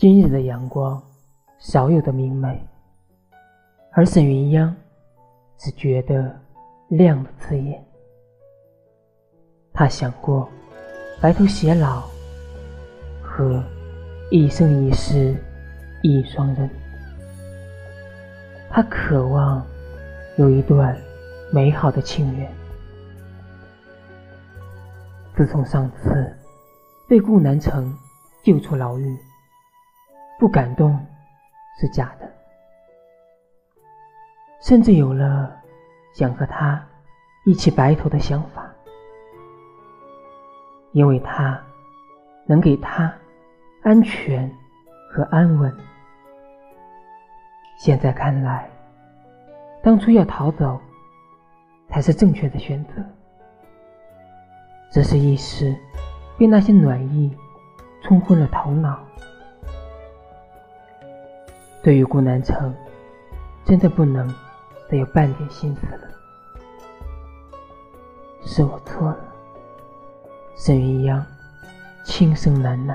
今日的阳光少有的明媚，而沈云央只觉得亮的刺眼。他想过白头偕老和一生一世一双人，他渴望有一段美好的情缘。自从上次被顾南城救出牢狱，不感动是假的，甚至有了想和他一起白头的想法，因为他能给他安全和安稳。现在看来，当初要逃走才是正确的选择。只是一时被那些暖意冲昏了头脑。对于顾南城，真的不能再有半点心思了。是我错了，沈云央轻声喃喃。